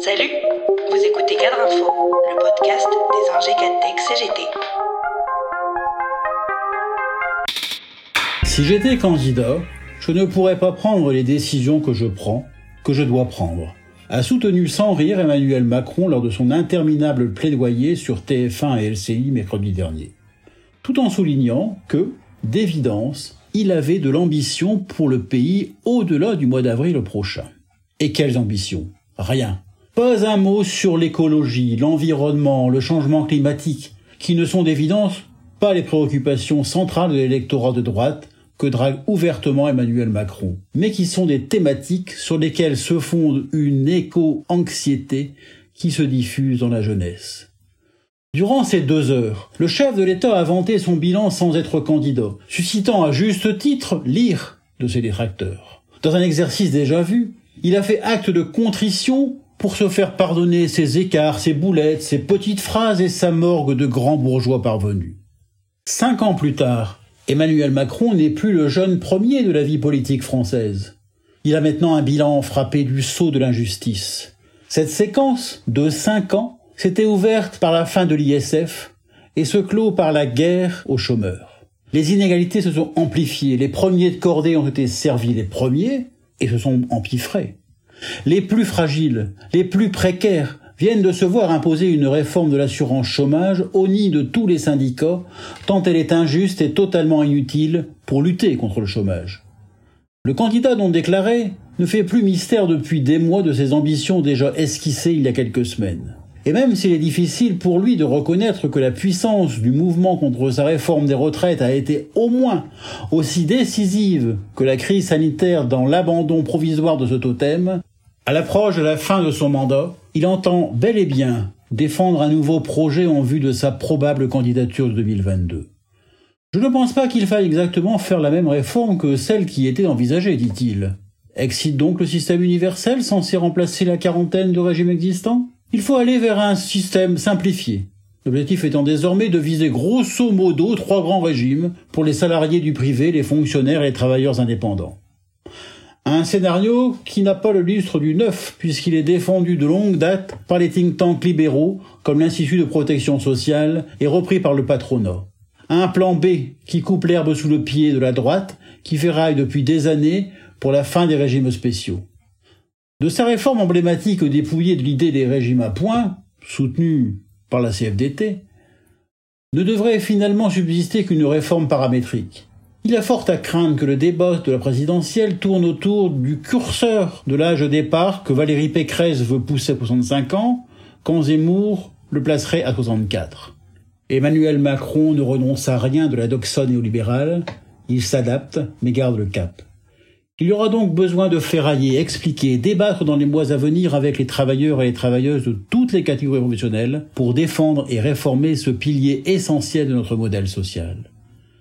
Salut, vous écoutez Cadre Info, le podcast des ingé Tech CGT. Si j'étais candidat, je ne pourrais pas prendre les décisions que je prends, que je dois prendre a soutenu sans rire Emmanuel Macron lors de son interminable plaidoyer sur TF1 et LCI mercredi dernier, tout en soulignant que, d'évidence, il avait de l'ambition pour le pays au-delà du mois d'avril prochain. Et quelles ambitions? Rien. Pas un mot sur l'écologie, l'environnement, le changement climatique, qui ne sont d'évidence pas les préoccupations centrales de l'électorat de droite, que drague ouvertement Emmanuel Macron, mais qui sont des thématiques sur lesquelles se fonde une éco-anxiété qui se diffuse dans la jeunesse. Durant ces deux heures, le chef de l'État a vanté son bilan sans être candidat, suscitant à juste titre l'ire de ses détracteurs. Dans un exercice déjà vu, il a fait acte de contrition pour se faire pardonner ses écarts, ses boulettes, ses petites phrases et sa morgue de grands bourgeois parvenus. Cinq ans plus tard, Emmanuel Macron n'est plus le jeune premier de la vie politique française. Il a maintenant un bilan frappé du sceau de l'injustice. Cette séquence de cinq ans s'était ouverte par la fin de l'ISF et se clôt par la guerre aux chômeurs. Les inégalités se sont amplifiées, les premiers de cordée ont été servis les premiers et se sont empiffrés. Les plus fragiles, les plus précaires viennent de se voir imposer une réforme de l'assurance chômage au nid de tous les syndicats, tant elle est injuste et totalement inutile pour lutter contre le chômage. Le candidat non déclaré ne fait plus mystère depuis des mois de ses ambitions déjà esquissées il y a quelques semaines. Et même s'il est difficile pour lui de reconnaître que la puissance du mouvement contre sa réforme des retraites a été au moins aussi décisive que la crise sanitaire dans l'abandon provisoire de ce totem, à l'approche de la fin de son mandat, il entend bel et bien défendre un nouveau projet en vue de sa probable candidature de 2022. Je ne pense pas qu'il faille exactement faire la même réforme que celle qui était envisagée, dit-il. Excite donc le système universel censé remplacer la quarantaine de régimes existants? Il faut aller vers un système simplifié. L'objectif étant désormais de viser grosso modo trois grands régimes pour les salariés du privé, les fonctionnaires et les travailleurs indépendants. Un scénario qui n'a pas le lustre du neuf, puisqu'il est défendu de longue date par les think tanks libéraux, comme l'Institut de protection sociale, et repris par le patronat. Un plan B qui coupe l'herbe sous le pied de la droite, qui rail depuis des années pour la fin des régimes spéciaux. De sa réforme emblématique dépouillée de l'idée des régimes à points, soutenue par la CFDT, ne devrait finalement subsister qu'une réforme paramétrique. Il a fort à craindre que le débat de la présidentielle tourne autour du curseur de l'âge de départ que Valérie Pécresse veut pousser à 65 ans, quand Zemmour le placerait à 64. Emmanuel Macron ne renonce à rien de la doxone néolibérale, il s'adapte, mais garde le cap. Il y aura donc besoin de ferrailler, expliquer, débattre dans les mois à venir avec les travailleurs et les travailleuses de toutes les catégories professionnelles pour défendre et réformer ce pilier essentiel de notre modèle social.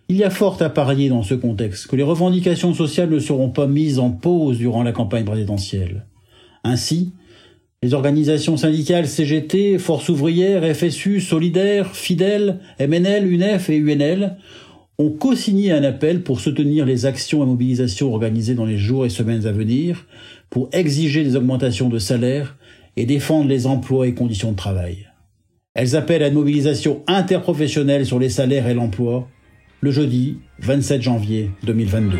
Il y a fort à parier dans ce contexte que les revendications sociales ne seront pas mises en pause durant la campagne présidentielle. Ainsi, les organisations syndicales CGT, Force ouvrière, FSU, Solidaire, Fidèle, MNL, UNEF et UNL ont co-signé un appel pour soutenir les actions et mobilisations organisées dans les jours et semaines à venir, pour exiger des augmentations de salaire et défendre les emplois et conditions de travail. Elles appellent à une mobilisation interprofessionnelle sur les salaires et l'emploi, le jeudi 27 janvier 2022.